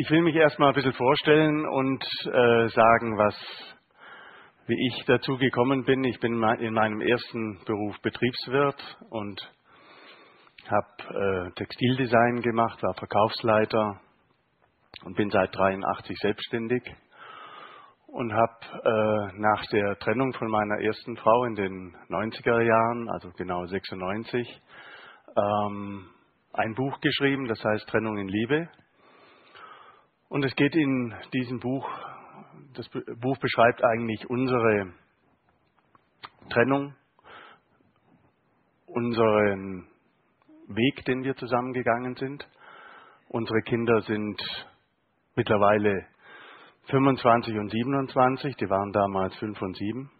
Ich will mich erstmal ein bisschen vorstellen und äh, sagen, was, wie ich dazu gekommen bin. Ich bin in meinem ersten Beruf Betriebswirt und habe äh, Textildesign gemacht, war Verkaufsleiter und bin seit 83 selbstständig und habe äh, nach der Trennung von meiner ersten Frau in den 90er Jahren, also genau 96, ähm, ein Buch geschrieben, das heißt Trennung in Liebe. Und es geht in diesem Buch, das Buch beschreibt eigentlich unsere Trennung, unseren Weg, den wir zusammengegangen sind. Unsere Kinder sind mittlerweile 25 und 27, die waren damals 5 und 7.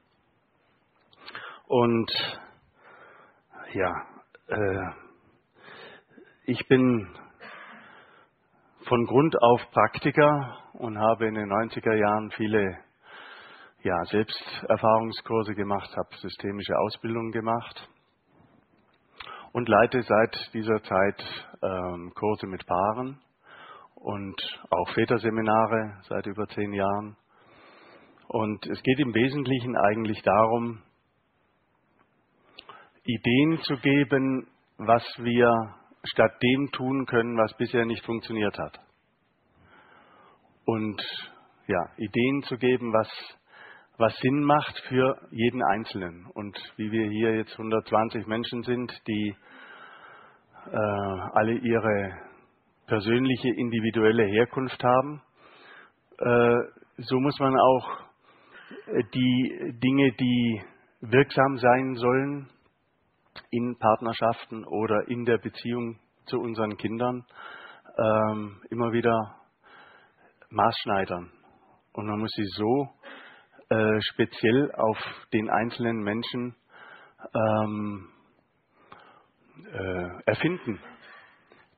Und ja, äh, ich bin von Grund auf Praktiker und habe in den 90er Jahren viele ja, Selbsterfahrungskurse gemacht, habe systemische Ausbildungen gemacht und leite seit dieser Zeit ähm, Kurse mit Paaren und auch Väterseminare seit über zehn Jahren. Und es geht im Wesentlichen eigentlich darum, Ideen zu geben, was wir statt dem tun können, was bisher nicht funktioniert hat. Und ja, Ideen zu geben, was, was Sinn macht für jeden Einzelnen. Und wie wir hier jetzt 120 Menschen sind, die äh, alle ihre persönliche, individuelle Herkunft haben, äh, so muss man auch die Dinge, die wirksam sein sollen, in Partnerschaften oder in der Beziehung zu unseren Kindern ähm, immer wieder maßschneidern. Und man muss sie so äh, speziell auf den einzelnen Menschen ähm, äh, erfinden,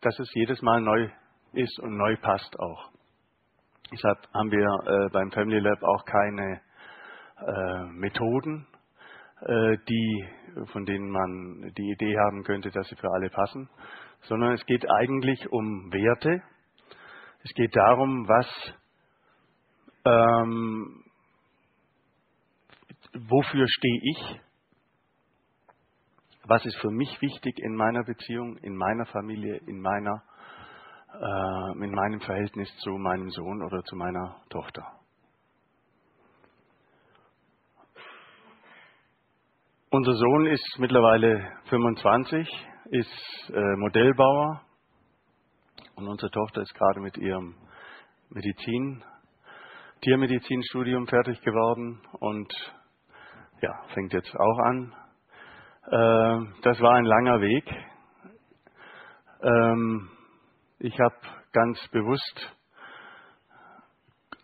dass es jedes Mal neu ist und neu passt auch. Deshalb haben wir äh, beim Family Lab auch keine äh, Methoden, äh, die, von denen man die Idee haben könnte, dass sie für alle passen, sondern es geht eigentlich um Werte. Es geht darum, was, ähm, wofür stehe ich, was ist für mich wichtig in meiner Beziehung, in meiner Familie, in meiner, äh, in meinem Verhältnis zu meinem Sohn oder zu meiner Tochter. Unser Sohn ist mittlerweile 25, ist äh, Modellbauer und unsere Tochter ist gerade mit ihrem Medizin, Tiermedizinstudium fertig geworden und ja, fängt jetzt auch an. Äh, das war ein langer Weg. Ähm, ich habe ganz bewusst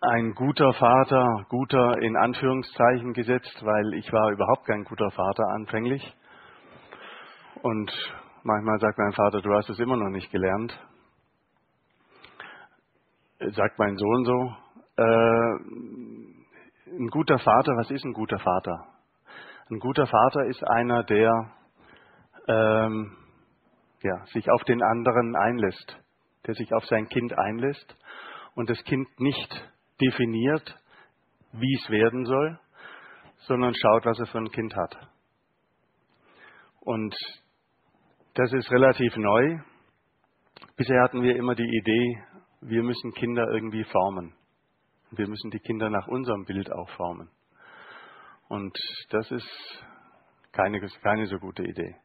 ein guter Vater, guter in Anführungszeichen gesetzt, weil ich war überhaupt kein guter Vater anfänglich. Und manchmal sagt mein Vater, du hast es immer noch nicht gelernt. Sagt mein Sohn so. Äh, ein guter Vater, was ist ein guter Vater? Ein guter Vater ist einer, der ähm, ja, sich auf den anderen einlässt, der sich auf sein Kind einlässt und das Kind nicht definiert, wie es werden soll, sondern schaut, was er für ein Kind hat. Und das ist relativ neu. Bisher hatten wir immer die Idee, wir müssen Kinder irgendwie formen. Wir müssen die Kinder nach unserem Bild auch formen. Und das ist keine, keine so gute Idee.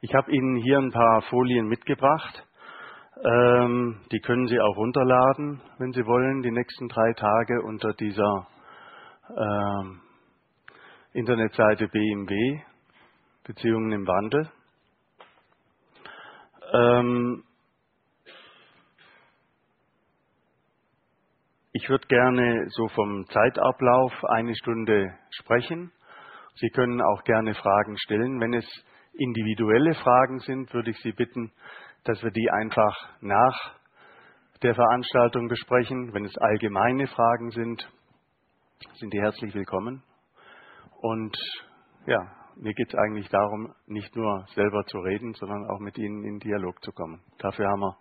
Ich habe Ihnen hier ein paar Folien mitgebracht. Ähm, die können Sie auch runterladen, wenn Sie wollen, die nächsten drei Tage unter dieser ähm, Internetseite BMW, Beziehungen im Wandel. Ähm, ich würde gerne so vom Zeitablauf eine Stunde sprechen. Sie können auch gerne Fragen stellen. Wenn es individuelle Fragen sind, würde ich Sie bitten, dass wir die einfach nach der Veranstaltung besprechen. Wenn es allgemeine Fragen sind, sind die herzlich willkommen. Und ja, mir geht es eigentlich darum, nicht nur selber zu reden, sondern auch mit Ihnen in Dialog zu kommen. Dafür haben wir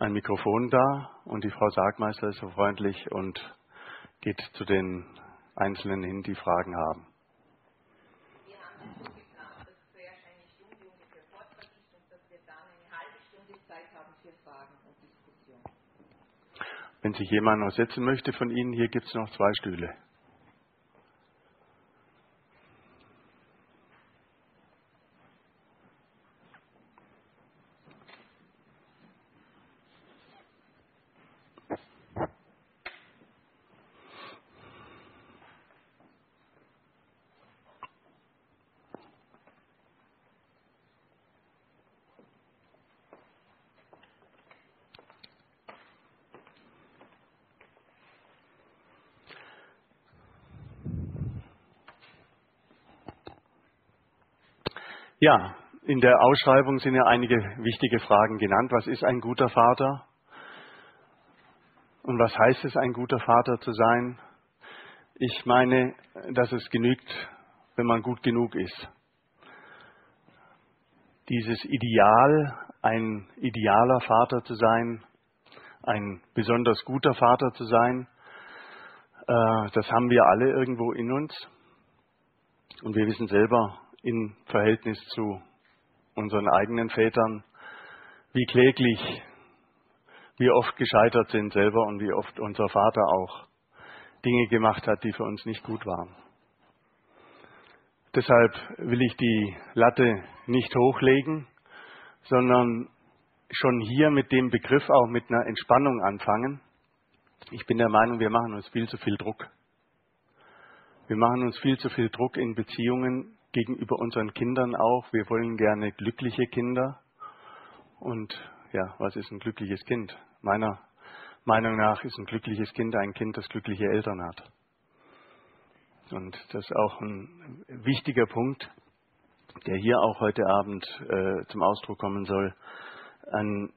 ein Mikrofon da und die Frau Sargmeister ist so freundlich und geht zu den Einzelnen hin, die Fragen haben. Wir haben das so geplant, dass zuerst eine Stunde ungefähr Vortrag ist und dass wir dann eine halbe Stunde Zeit haben für Fragen und Diskussion. Wenn sich jemand noch setzen möchte von Ihnen, hier gibt es noch zwei Stühle. Ja, in der Ausschreibung sind ja einige wichtige Fragen genannt. Was ist ein guter Vater? Und was heißt es, ein guter Vater zu sein? Ich meine, dass es genügt, wenn man gut genug ist. Dieses Ideal, ein idealer Vater zu sein, ein besonders guter Vater zu sein, äh, das haben wir alle irgendwo in uns. Und wir wissen selber, im Verhältnis zu unseren eigenen Vätern, wie kläglich wir oft gescheitert sind selber und wie oft unser Vater auch Dinge gemacht hat, die für uns nicht gut waren. Deshalb will ich die Latte nicht hochlegen, sondern schon hier mit dem Begriff auch mit einer Entspannung anfangen. Ich bin der Meinung, wir machen uns viel zu viel Druck. Wir machen uns viel zu viel Druck in Beziehungen, gegenüber unseren Kindern auch. Wir wollen gerne glückliche Kinder. Und ja, was ist ein glückliches Kind? Meiner Meinung nach ist ein glückliches Kind ein Kind, das glückliche Eltern hat. Und das ist auch ein wichtiger Punkt, der hier auch heute Abend äh, zum Ausdruck kommen soll. An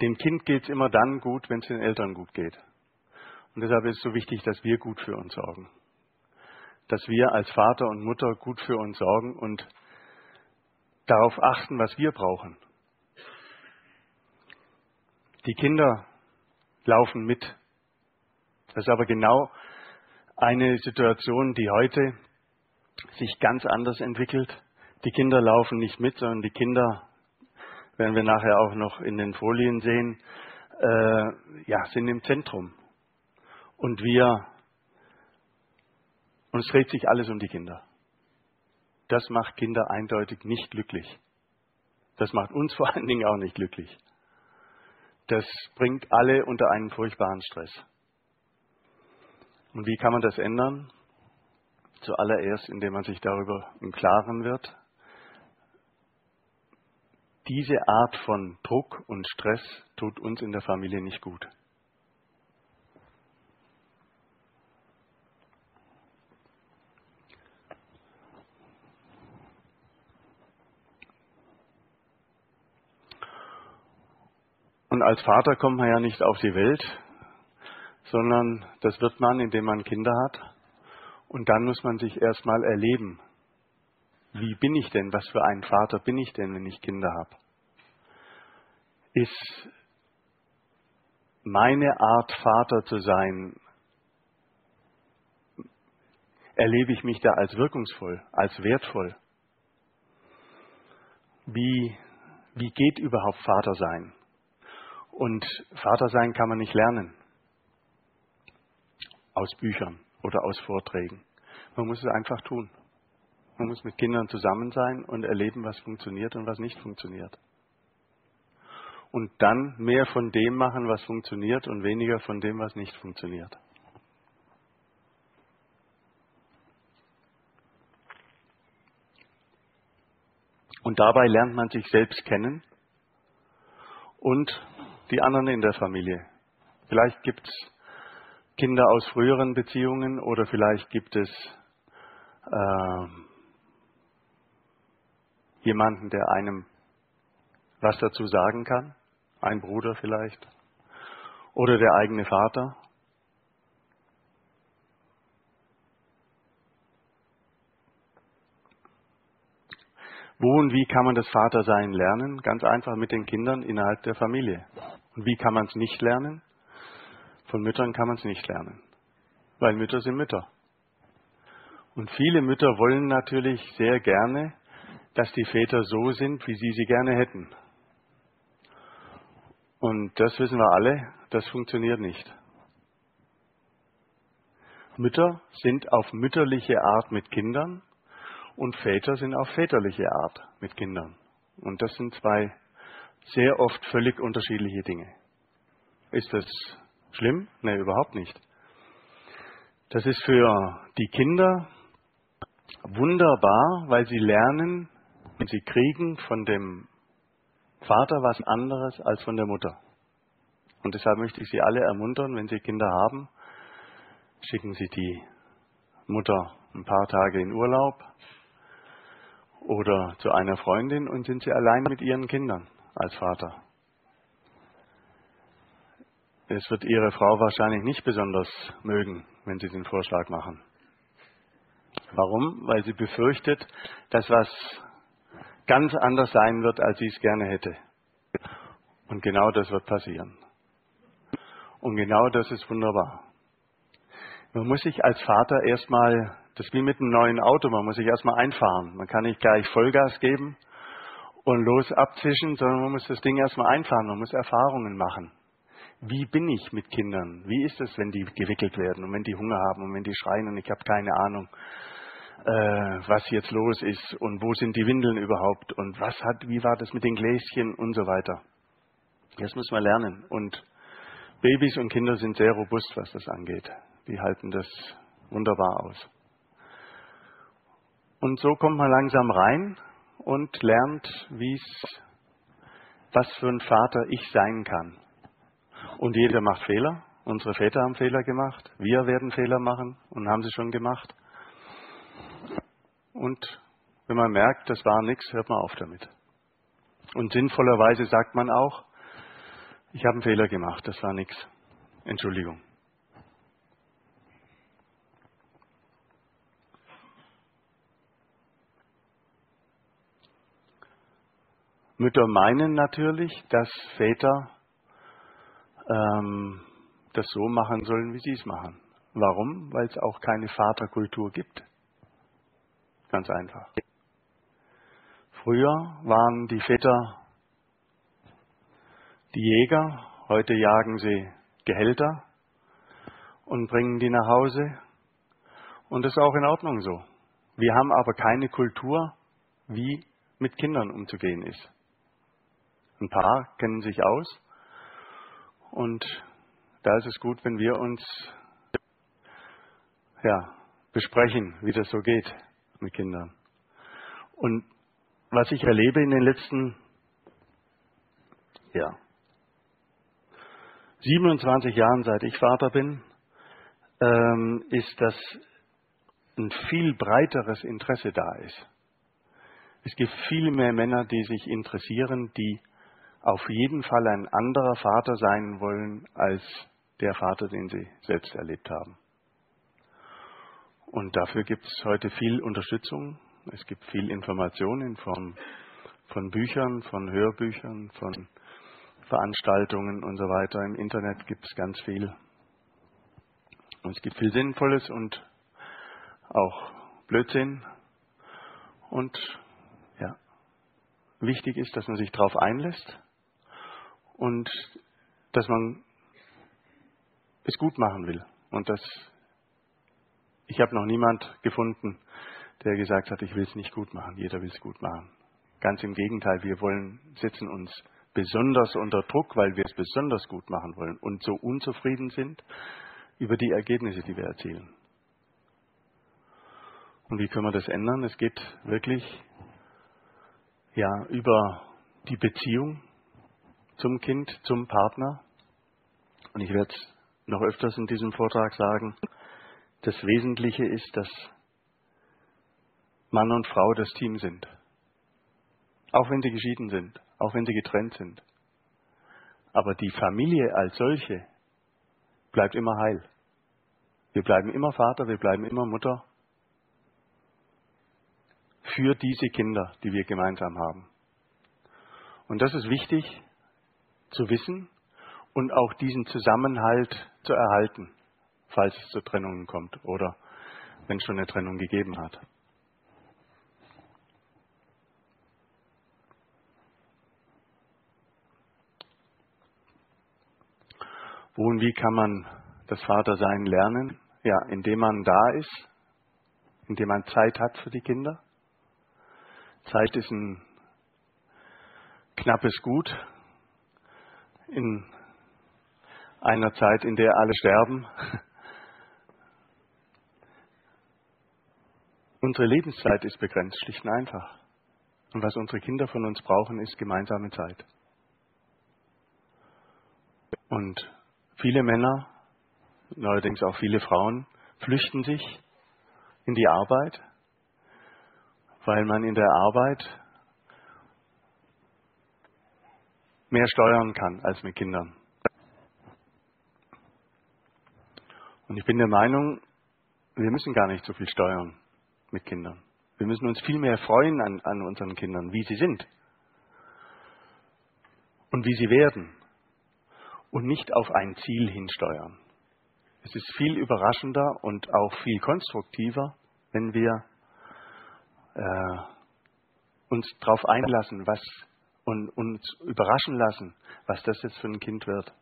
dem Kind geht es immer dann gut, wenn es den Eltern gut geht. Und deshalb ist es so wichtig, dass wir gut für uns sorgen dass wir als Vater und Mutter gut für uns sorgen und darauf achten, was wir brauchen. Die Kinder laufen mit. Das ist aber genau eine Situation, die heute sich ganz anders entwickelt. Die Kinder laufen nicht mit, sondern die Kinder, werden wir nachher auch noch in den Folien sehen, äh, ja, sind im Zentrum. Und wir und es dreht sich alles um die Kinder. Das macht Kinder eindeutig nicht glücklich. Das macht uns vor allen Dingen auch nicht glücklich. Das bringt alle unter einen furchtbaren Stress. Und wie kann man das ändern? Zuallererst, indem man sich darüber im Klaren wird. Diese Art von Druck und Stress tut uns in der Familie nicht gut. Und als Vater kommt man ja nicht auf die Welt, sondern das wird man, indem man Kinder hat. Und dann muss man sich erstmal erleben. Wie bin ich denn? Was für ein Vater bin ich denn, wenn ich Kinder habe? Ist meine Art, Vater zu sein, erlebe ich mich da als wirkungsvoll, als wertvoll? Wie, wie geht überhaupt Vater sein? Und Vater sein kann man nicht lernen. Aus Büchern oder aus Vorträgen. Man muss es einfach tun. Man muss mit Kindern zusammen sein und erleben, was funktioniert und was nicht funktioniert. Und dann mehr von dem machen, was funktioniert und weniger von dem, was nicht funktioniert. Und dabei lernt man sich selbst kennen und die anderen in der Familie. Vielleicht gibt es Kinder aus früheren Beziehungen oder vielleicht gibt es äh, jemanden, der einem was dazu sagen kann. Ein Bruder vielleicht. Oder der eigene Vater. Wo und wie kann man das Vatersein lernen? Ganz einfach mit den Kindern innerhalb der Familie. Und wie kann man es nicht lernen? Von Müttern kann man es nicht lernen, weil Mütter sind Mütter. Und viele Mütter wollen natürlich sehr gerne, dass die Väter so sind, wie sie sie gerne hätten. Und das wissen wir alle, das funktioniert nicht. Mütter sind auf mütterliche Art mit Kindern und Väter sind auf väterliche Art mit Kindern. Und das sind zwei sehr oft völlig unterschiedliche Dinge. Ist das schlimm? Nein, überhaupt nicht. Das ist für die Kinder wunderbar, weil sie lernen und sie kriegen von dem Vater was anderes als von der Mutter. Und deshalb möchte ich Sie alle ermuntern, wenn Sie Kinder haben, schicken Sie die Mutter ein paar Tage in Urlaub oder zu einer Freundin und sind Sie allein mit Ihren Kindern als Vater. Es wird Ihre Frau wahrscheinlich nicht besonders mögen, wenn Sie den Vorschlag machen. Warum? Weil sie befürchtet, dass was ganz anders sein wird, als sie es gerne hätte. Und genau das wird passieren. Und genau das ist wunderbar. Man muss sich als Vater erstmal, das ist wie mit einem neuen Auto, man muss sich erstmal einfahren. Man kann nicht gleich Vollgas geben und los abzischen, sondern man muss das Ding erstmal einfahren, man muss Erfahrungen machen. Wie bin ich mit Kindern? Wie ist es, wenn die gewickelt werden und wenn die Hunger haben und wenn die schreien und ich habe keine Ahnung, äh, was jetzt los ist und wo sind die Windeln überhaupt und was hat, wie war das mit den Gläschen und so weiter. Das muss man lernen. Und Babys und Kinder sind sehr robust, was das angeht. Die halten das wunderbar aus. Und so kommt man langsam rein und lernt, wie's, was für ein Vater ich sein kann. Und jeder macht Fehler. Unsere Väter haben Fehler gemacht. Wir werden Fehler machen und haben sie schon gemacht. Und wenn man merkt, das war nichts, hört man auf damit. Und sinnvollerweise sagt man auch, ich habe einen Fehler gemacht, das war nichts. Entschuldigung. Mütter meinen natürlich, dass Väter ähm, das so machen sollen, wie sie es machen. Warum? Weil es auch keine Vaterkultur gibt. Ganz einfach. Früher waren die Väter die Jäger, heute jagen sie Gehälter und bringen die nach Hause. Und das ist auch in Ordnung so. Wir haben aber keine Kultur, wie mit Kindern umzugehen ist. Ein paar kennen sich aus und da ist es gut, wenn wir uns ja, besprechen, wie das so geht mit Kindern. Und was ich erlebe in den letzten ja, 27 Jahren, seit ich Vater bin, ähm, ist, dass ein viel breiteres Interesse da ist. Es gibt viel mehr Männer, die sich interessieren, die auf jeden Fall ein anderer Vater sein wollen als der Vater, den sie selbst erlebt haben. Und dafür gibt es heute viel Unterstützung. Es gibt viel Information in Form von Büchern, von Hörbüchern, von Veranstaltungen und so weiter. Im Internet gibt es ganz viel. Und es gibt viel Sinnvolles und auch Blödsinn. Und ja, wichtig ist, dass man sich darauf einlässt und dass man es gut machen will. Und dass ich habe noch niemand gefunden, der gesagt hat, ich will es nicht gut machen. Jeder will es gut machen. Ganz im Gegenteil, wir wollen, setzen uns besonders unter Druck, weil wir es besonders gut machen wollen und so unzufrieden sind über die Ergebnisse, die wir erzielen. Und wie können wir das ändern? Es geht wirklich ja über die Beziehung zum Kind, zum Partner. Und ich werde es noch öfters in diesem Vortrag sagen. Das Wesentliche ist, dass Mann und Frau das Team sind. Auch wenn sie geschieden sind auch wenn sie getrennt sind. Aber die Familie als solche bleibt immer heil. Wir bleiben immer Vater, wir bleiben immer Mutter für diese Kinder, die wir gemeinsam haben. Und das ist wichtig zu wissen und auch diesen Zusammenhalt zu erhalten, falls es zu Trennungen kommt oder wenn es schon eine Trennung gegeben hat. Wo und wie kann man das Vatersein lernen? Ja, indem man da ist, indem man Zeit hat für die Kinder. Zeit ist ein knappes Gut in einer Zeit, in der alle sterben. Unsere Lebenszeit ist begrenzt, schlicht und einfach. Und was unsere Kinder von uns brauchen, ist gemeinsame Zeit. Und viele Männer, neuerdings auch viele Frauen, flüchten sich in die Arbeit, weil man in der Arbeit mehr steuern kann als mit Kindern. Und ich bin der Meinung, wir müssen gar nicht so viel steuern mit Kindern. Wir müssen uns viel mehr freuen an, an unseren Kindern, wie sie sind und wie sie werden und nicht auf ein Ziel hinsteuern. Es ist viel überraschender und auch viel konstruktiver, wenn wir äh, uns darauf einlassen, was und uns überraschen lassen, was das jetzt für ein Kind wird.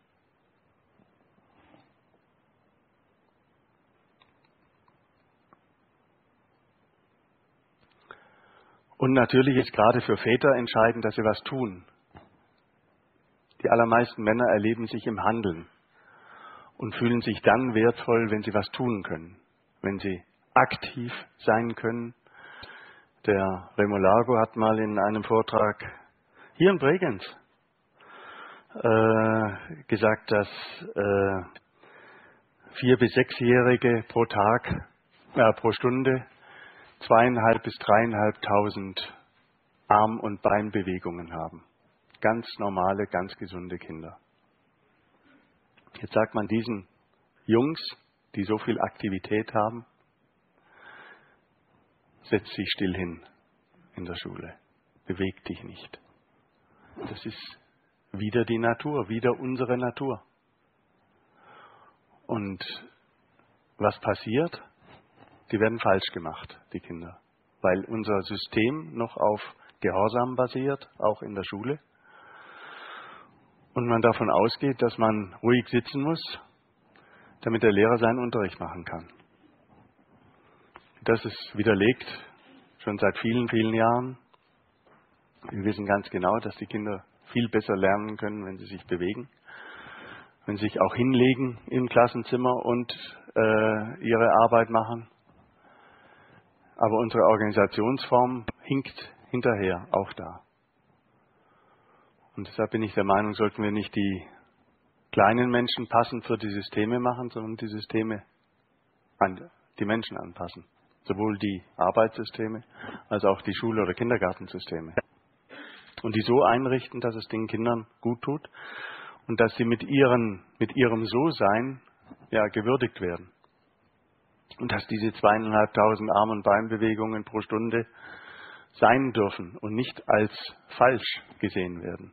Und natürlich ist gerade für Väter entscheidend, dass sie was tun. Die allermeisten Männer erleben sich im Handeln und fühlen sich dann wertvoll, wenn sie was tun können, wenn sie aktiv sein können. Der Remolago hat mal in einem Vortrag hier in Bregenz äh, gesagt, dass äh, vier bis sechsjährige pro Tag, äh, pro Stunde zweieinhalb bis dreieinhalbtausend Arm- und Beinbewegungen haben. Ganz normale, ganz gesunde Kinder. Jetzt sagt man diesen Jungs, die so viel Aktivität haben, setz dich still hin in der Schule, beweg dich nicht. Das ist wieder die Natur, wieder unsere Natur. Und was passiert? Die werden falsch gemacht, die Kinder, weil unser System noch auf Gehorsam basiert, auch in der Schule und man davon ausgeht, dass man ruhig sitzen muss, damit der Lehrer seinen Unterricht machen kann. Das ist widerlegt schon seit vielen, vielen Jahren. Wir wissen ganz genau, dass die Kinder viel besser lernen können, wenn sie sich bewegen, wenn sie sich auch hinlegen im Klassenzimmer und äh, ihre Arbeit machen. Aber unsere Organisationsform hinkt hinterher, auch da. Und deshalb bin ich der Meinung, sollten wir nicht die kleinen Menschen passend für die Systeme machen, sondern die Systeme an die Menschen anpassen. Sowohl die Arbeitssysteme als auch die Schule- oder Kindergartensysteme. Und die so einrichten, dass es den Kindern gut tut und dass sie mit, ihren, mit ihrem So-Sein ja, gewürdigt werden. Und dass diese zweieinhalbtausend Arm- und Beinbewegungen pro Stunde sein dürfen und nicht als falsch gesehen werden.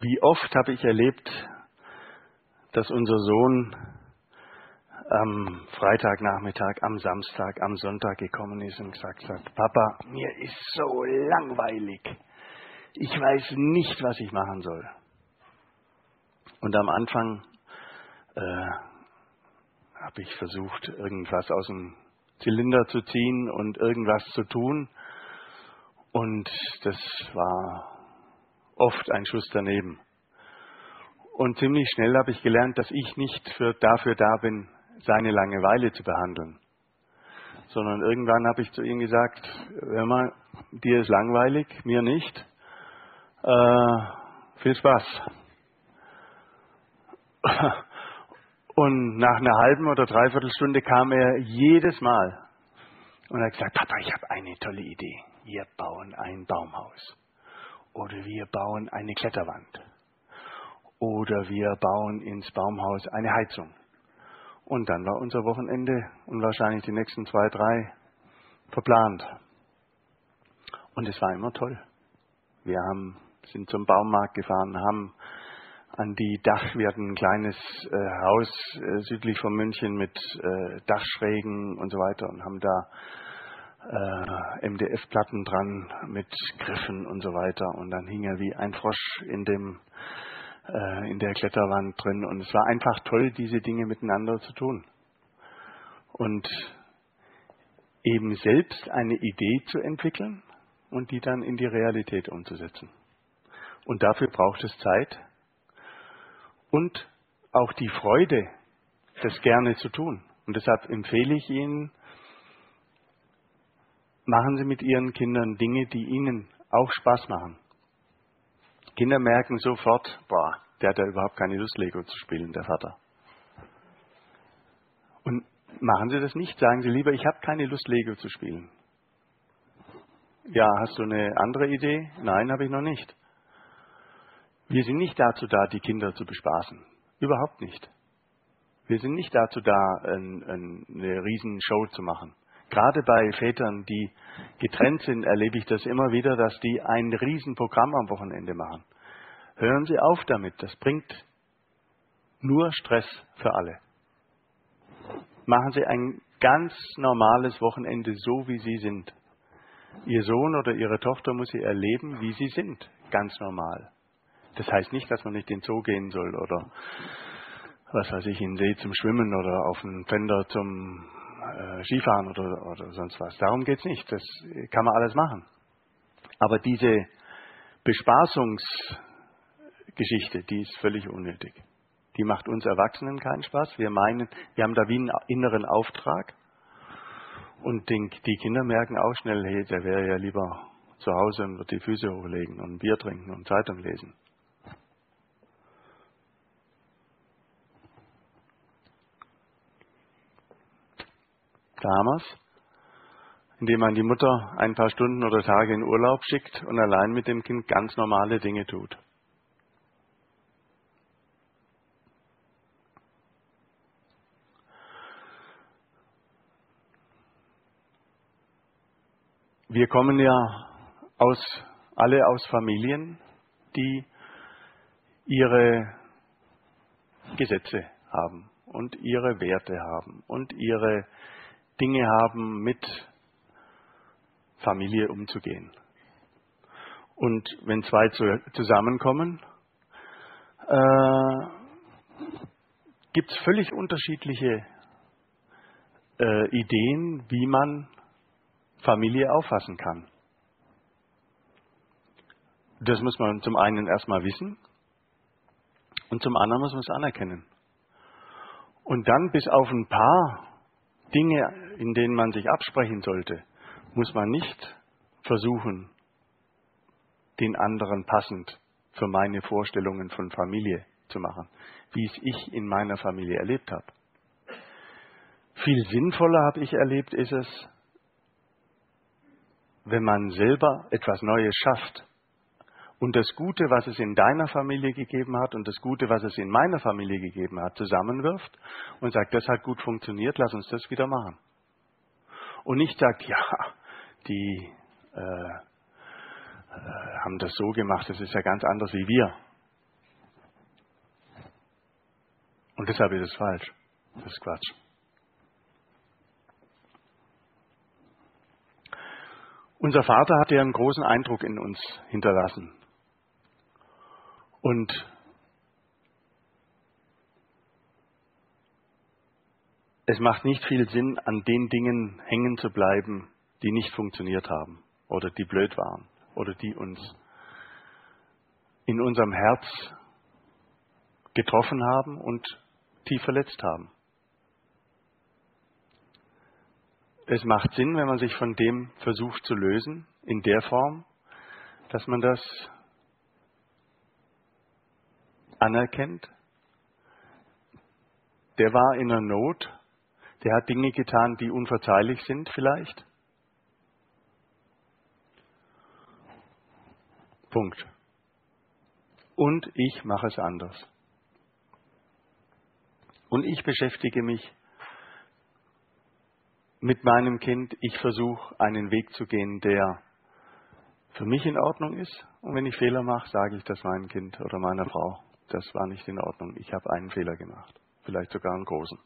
Wie oft habe ich erlebt, dass unser Sohn am Freitagnachmittag, am Samstag, am Sonntag gekommen ist und gesagt hat, Papa, mir ist so langweilig. Ich weiß nicht, was ich machen soll. Und am Anfang äh, habe ich versucht, irgendwas aus dem Zylinder zu ziehen und irgendwas zu tun. Und das war oft ein Schuss daneben. Und ziemlich schnell habe ich gelernt, dass ich nicht für, dafür da bin, seine Langeweile zu behandeln. Sondern irgendwann habe ich zu ihm gesagt, hör mal, dir ist langweilig, mir nicht. Äh, viel Spaß. Und nach einer halben oder dreiviertel Stunde kam er jedes Mal und hat gesagt, Papa, ich habe eine tolle Idee. Wir bauen ein Baumhaus. Oder wir bauen eine Kletterwand. Oder wir bauen ins Baumhaus eine Heizung. Und dann war unser Wochenende und wahrscheinlich die nächsten zwei, drei verplant. Und es war immer toll. Wir haben, sind zum Baumarkt gefahren, haben an die Dach, wir hatten ein kleines äh, Haus äh, südlich von München mit äh, Dachschrägen und so weiter und haben da äh, MDF-Platten dran mit Griffen und so weiter. Und dann hing er wie ein Frosch in dem äh, in der Kletterwand drin. Und es war einfach toll, diese Dinge miteinander zu tun. Und eben selbst eine Idee zu entwickeln und die dann in die Realität umzusetzen. Und dafür braucht es Zeit und auch die Freude, das gerne zu tun. Und deshalb empfehle ich Ihnen, machen Sie mit Ihren Kindern Dinge, die Ihnen auch Spaß machen. Kinder merken sofort, boah, der hat ja überhaupt keine Lust, Lego zu spielen, der Vater. Und machen Sie das nicht, sagen Sie lieber, ich habe keine Lust, Lego zu spielen. Ja, hast du eine andere Idee? Nein, habe ich noch nicht. Wir sind nicht dazu da, die Kinder zu bespaßen. Überhaupt nicht. Wir sind nicht dazu da, ein, ein, eine Riesenshow zu machen. Gerade bei Vätern, die getrennt sind, erlebe ich das immer wieder, dass die ein Riesenprogramm am Wochenende machen. Hören Sie auf damit, das bringt nur Stress für alle. Machen Sie ein ganz normales Wochenende so, wie Sie sind. Ihr Sohn oder Ihre Tochter muss Sie erleben, wie Sie sind, ganz normal. Das heißt nicht, dass man nicht in den Zoo gehen soll oder was weiß ich, in den See zum Schwimmen oder auf einen Fender zum äh, Skifahren oder, oder sonst was. Darum geht es nicht. Das kann man alles machen. Aber diese Bespaßungsgeschichte, die ist völlig unnötig. Die macht uns Erwachsenen keinen Spaß. Wir meinen, wir haben da wie einen inneren Auftrag. Und den, die Kinder merken auch schnell, hey, der wäre ja lieber zu Hause und wird die Füße hochlegen und Bier trinken und Zeitung lesen. Damals, indem man die Mutter ein paar Stunden oder Tage in Urlaub schickt und allein mit dem Kind ganz normale Dinge tut. Wir kommen ja aus, alle aus Familien, die ihre Gesetze haben und ihre Werte haben und ihre Dinge haben, mit Familie umzugehen. Und wenn zwei zusammenkommen, äh, gibt es völlig unterschiedliche äh, Ideen, wie man Familie auffassen kann. Das muss man zum einen erstmal wissen und zum anderen muss man es anerkennen. Und dann bis auf ein paar Dinge, in denen man sich absprechen sollte, muss man nicht versuchen, den anderen passend für meine Vorstellungen von Familie zu machen, wie es ich in meiner Familie erlebt habe. Viel sinnvoller habe ich erlebt, ist es, wenn man selber etwas Neues schafft und das Gute, was es in deiner Familie gegeben hat und das Gute, was es in meiner Familie gegeben hat, zusammenwirft und sagt, das hat gut funktioniert, lass uns das wieder machen. Und nicht sagt, ja, die äh, äh, haben das so gemacht, das ist ja ganz anders wie wir. Und deshalb ist es falsch. Das ist Quatsch. Unser Vater hat ja einen großen Eindruck in uns hinterlassen. Und es macht nicht viel Sinn, an den Dingen hängen zu bleiben, die nicht funktioniert haben oder die blöd waren oder die uns in unserem Herz getroffen haben und tief verletzt haben. Es macht Sinn, wenn man sich von dem versucht zu lösen, in der Form, dass man das anerkennt, der war in einer Not, der hat Dinge getan, die unverzeihlich sind vielleicht. Punkt. und ich mache es anders. Und ich beschäftige mich mit meinem Kind. Ich versuche einen Weg zu gehen, der für mich in Ordnung ist. Und wenn ich Fehler mache, sage ich das meinem Kind oder meiner Frau. Das war nicht in Ordnung. Ich habe einen Fehler gemacht. Vielleicht sogar einen großen.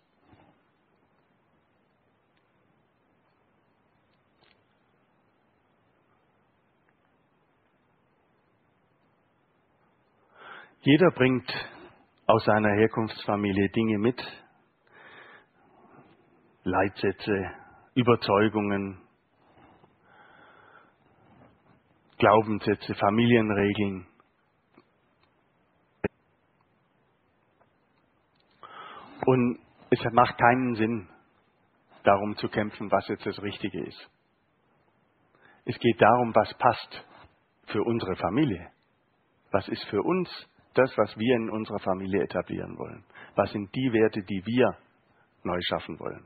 Jeder bringt aus seiner Herkunftsfamilie Dinge mit, Leitsätze, Überzeugungen, Glaubenssätze, Familienregeln. Und es macht keinen Sinn, darum zu kämpfen, was jetzt das Richtige ist. Es geht darum, was passt für unsere Familie. Was ist für uns das, was wir in unserer Familie etablieren wollen? Was sind die Werte, die wir neu schaffen wollen?